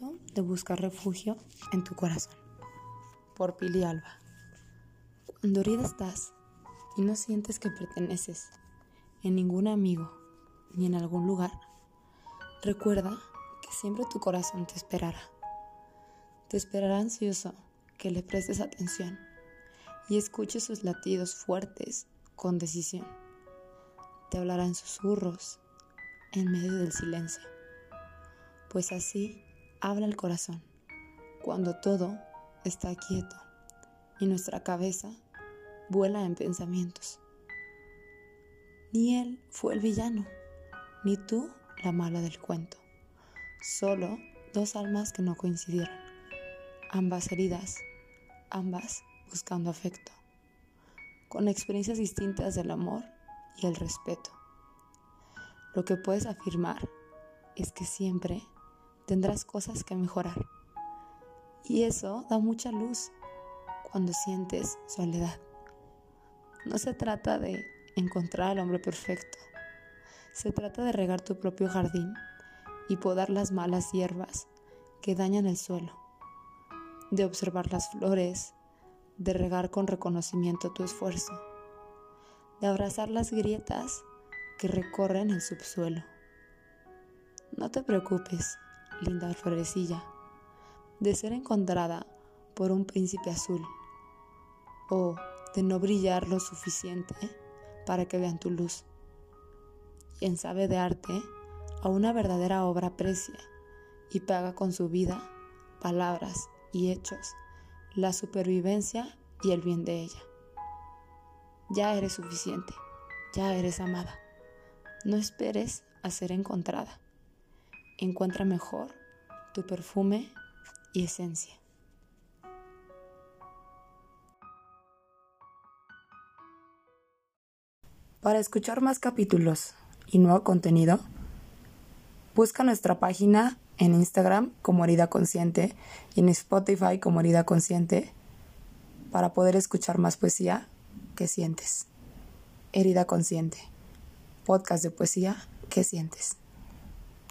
de buscar refugio en tu corazón. Por Pili Alba. Cuando herida estás y no sientes que perteneces en ningún amigo ni en algún lugar, recuerda que siempre tu corazón te esperará. Te esperará ansioso que le prestes atención y escuches sus latidos fuertes con decisión. Te hablará en susurros en medio del silencio pues así habla el corazón, cuando todo está quieto y nuestra cabeza vuela en pensamientos. Ni él fue el villano, ni tú la mala del cuento, solo dos almas que no coincidieron, ambas heridas, ambas buscando afecto, con experiencias distintas del amor y el respeto. Lo que puedes afirmar es que siempre tendrás cosas que mejorar. Y eso da mucha luz cuando sientes soledad. No se trata de encontrar al hombre perfecto. Se trata de regar tu propio jardín y podar las malas hierbas que dañan el suelo. De observar las flores, de regar con reconocimiento tu esfuerzo. De abrazar las grietas que recorren el subsuelo. No te preocupes linda florecilla, de ser encontrada por un príncipe azul, o de no brillar lo suficiente para que vean tu luz. Quien sabe de arte, a una verdadera obra aprecia y paga con su vida, palabras y hechos la supervivencia y el bien de ella. Ya eres suficiente, ya eres amada. No esperes a ser encontrada encuentra mejor tu perfume y esencia. Para escuchar más capítulos y nuevo contenido, busca nuestra página en Instagram como Herida Consciente y en Spotify como Herida Consciente para poder escuchar más poesía que sientes. Herida Consciente, podcast de poesía que sientes.